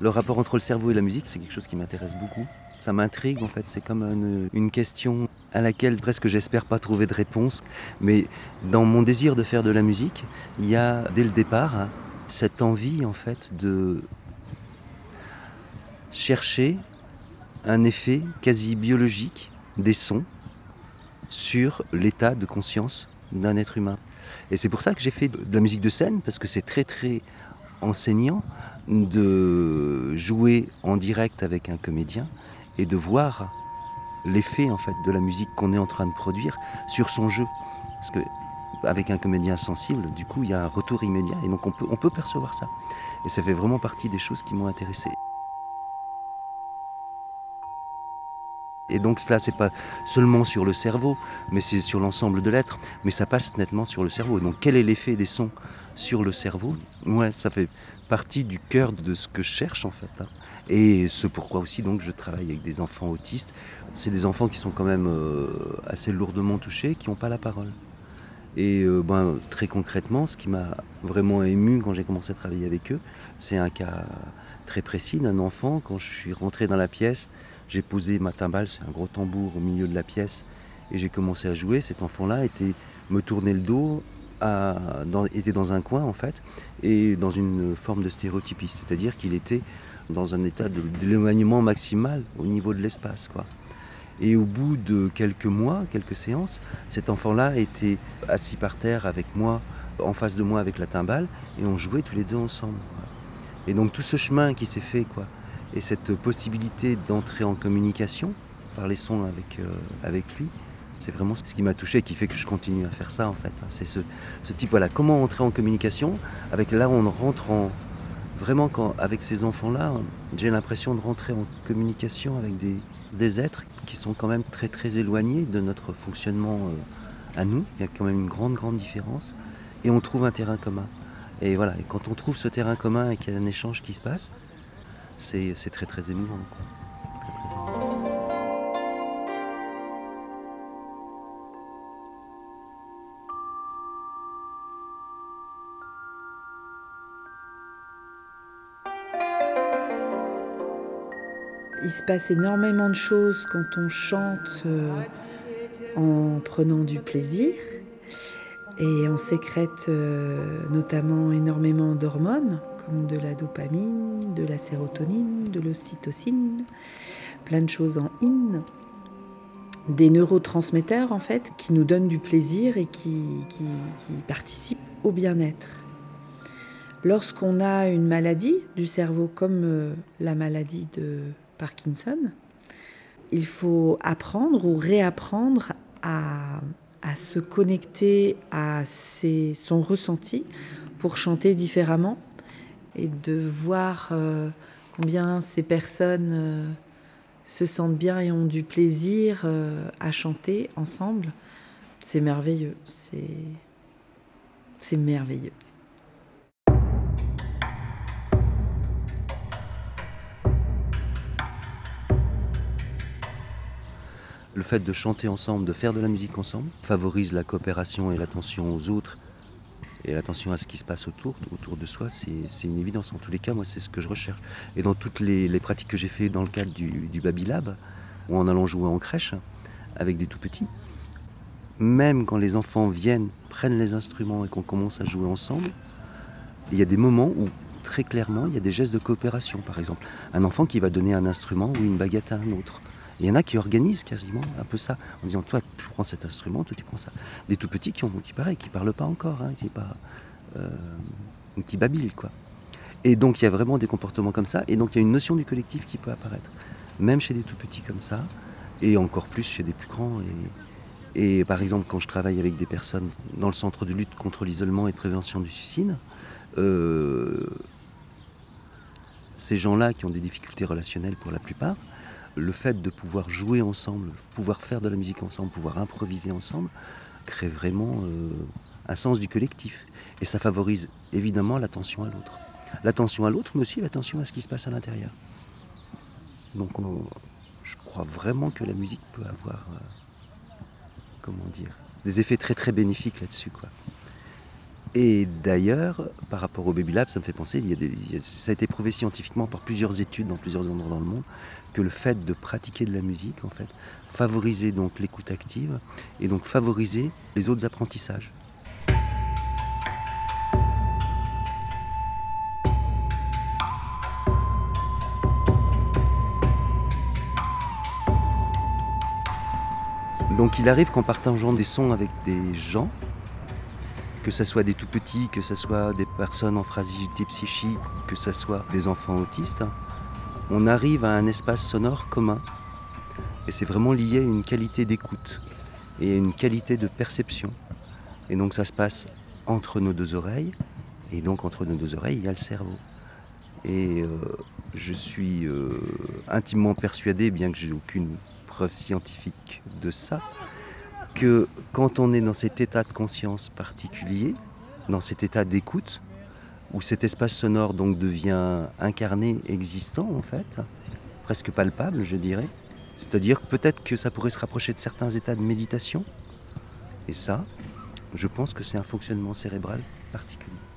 le rapport entre le cerveau et la musique, c'est quelque chose qui m'intéresse beaucoup. Ça m'intrigue en fait, c'est comme une, question à laquelle presque j'espère pas trouver de réponse. Mais dans mon désir de faire de la musique, il y a dès le départ cette envie en fait de chercher un effet quasi biologique des sons sur l'état de conscience d'un être humain. Et c'est pour ça que j'ai fait de la musique de scène, parce que c'est très très enseignant de jouer en direct avec un comédien et de voir l'effet en fait de la musique qu'on est en train de produire sur son jeu. Parce que avec un comédien sensible, du coup, il y a un retour immédiat et donc on peut, on peut percevoir ça. Et ça fait vraiment partie des choses qui m'ont intéressé. Et donc cela, c'est pas seulement sur le cerveau, mais c'est sur l'ensemble de l'être. Mais ça passe nettement sur le cerveau. Donc quel est l'effet des sons sur le cerveau Ouais, ça fait partie du cœur de ce que je cherche en fait. Hein. Et ce pourquoi aussi donc je travaille avec des enfants autistes. C'est des enfants qui sont quand même euh, assez lourdement touchés, qui n'ont pas la parole. Et euh, ben, très concrètement, ce qui m'a vraiment ému quand j'ai commencé à travailler avec eux, c'est un cas très précis d'un enfant. Quand je suis rentré dans la pièce, j'ai posé ma timbale, c'est un gros tambour au milieu de la pièce, et j'ai commencé à jouer. Cet enfant-là était me tournait le dos, était dans un coin en fait, et dans une forme de stéréotypie, c'est-à-dire qu'il était dans un état d'éloignement maximal au niveau de l'espace. Et au bout de quelques mois, quelques séances, cet enfant-là était assis par terre avec moi, en face de moi avec la timbale, et on jouait tous les deux ensemble. Et donc tout ce chemin qui s'est fait, quoi, et cette possibilité d'entrer en communication par les sons avec, euh, avec lui, c'est vraiment ce qui m'a touché et qui fait que je continue à faire ça en fait. C'est ce, type, voilà, comment entrer en communication avec là on rentre en... Vraiment quand, avec ces enfants-là, j'ai l'impression de rentrer en communication avec des, des, êtres qui sont quand même très très éloignés de notre fonctionnement euh, à nous. Il y a quand même une grande grande différence. Et on trouve un terrain commun. Et voilà, quand on trouve ce terrain commun et qu'il y a un échange qui se passe, c'est très très émouvant. Il se passe énormément de choses quand on chante euh, en prenant du plaisir et on sécrète euh, notamment énormément d'hormones comme de la dopamine, de la sérotonine, de l'ocytocine, plein de choses en in, des neurotransmetteurs en fait qui nous donnent du plaisir et qui, participent au bien-être. Lorsqu'on a une maladie du cerveau comme euh, la maladie de Parkinson, il faut apprendre ou réapprendre à, à se connecter à ses, son ressenti pour chanter différemment et de voir euh, combien ces personnes euh, se sentent bien et ont du plaisir euh, à chanter ensemble, c'est merveilleux. C'est, c'est merveilleux. Le fait de chanter ensemble, de faire de la musique ensemble, favorise la coopération et l'attention aux autres et l'attention à ce qui se passe autour, autour de soi, c'est une évidence. En tous les cas, moi, c'est ce que je recherche. Et dans toutes les, pratiques que j'ai fait dans le cadre du, du Babylab, ou en allant jouer en crèche avec des tout petits, même quand les enfants viennent, prennent les instruments et qu'on commence à jouer ensemble, il y a des moments où très clairement il y a des gestes de coopération. Par exemple, un enfant qui va donner un instrument ou une baguette à un autre. Il y en a qui organisent quasiment un peu ça, en disant toi tu prends cet instrument, toi tu prends ça. Des tout petits qui ont qui qui parlent pas encore, hein, pas, euh, qui babillent quoi. Et donc il y a vraiment des comportements comme ça, et donc il y a une notion du collectif qui peut apparaître, même chez des tout petits comme ça, et encore plus chez des plus grands. Et, par exemple quand je travaille avec des personnes dans le centre de lutte contre l'isolement et prévention du suicide, euh, ces gens-là qui ont des difficultés relationnelles pour la plupart, le fait de pouvoir jouer ensemble, pouvoir faire de la musique ensemble, pouvoir improviser ensemble, crée vraiment euh, un sens du collectif. Et ça favorise évidemment l'attention à l'autre. L'attention à l'autre, mais aussi l'attention à ce qui se passe à l'intérieur. Donc je crois vraiment que la musique peut avoir, euh, comment dire, des effets très très bénéfiques là-dessus. Et d'ailleurs, par rapport au Baby Lab, ça me fait penser, ça a été prouvé scientifiquement par plusieurs études dans plusieurs endroits dans le monde, que le fait de pratiquer de la musique, en fait, favorisait donc l'écoute active et donc favoriser les autres apprentissages. Donc il arrive qu'en partageant des sons avec des gens, que ce soit des tout petits, que ce soit des personnes en fragilité psychique, que ce soit des enfants autistes, on arrive à un espace sonore commun. Et c'est vraiment lié à une qualité d'écoute et à une qualité de perception. Et donc ça se passe entre nos deux oreilles, et donc entre nos deux oreilles, il y a le cerveau. Et euh, je suis euh, intimement persuadé, bien que j'ai aucune scientifique de ça, quand on est dans cet état de conscience particulier, dans cet état d'écoute, où cet espace sonore donc devient incarné, existant en fait, presque palpable je dirais, c'est-à-dire peut-être que ça pourrait se rapprocher de certains états de méditation, et ça, je pense que c'est un fonctionnement cérébral particulier.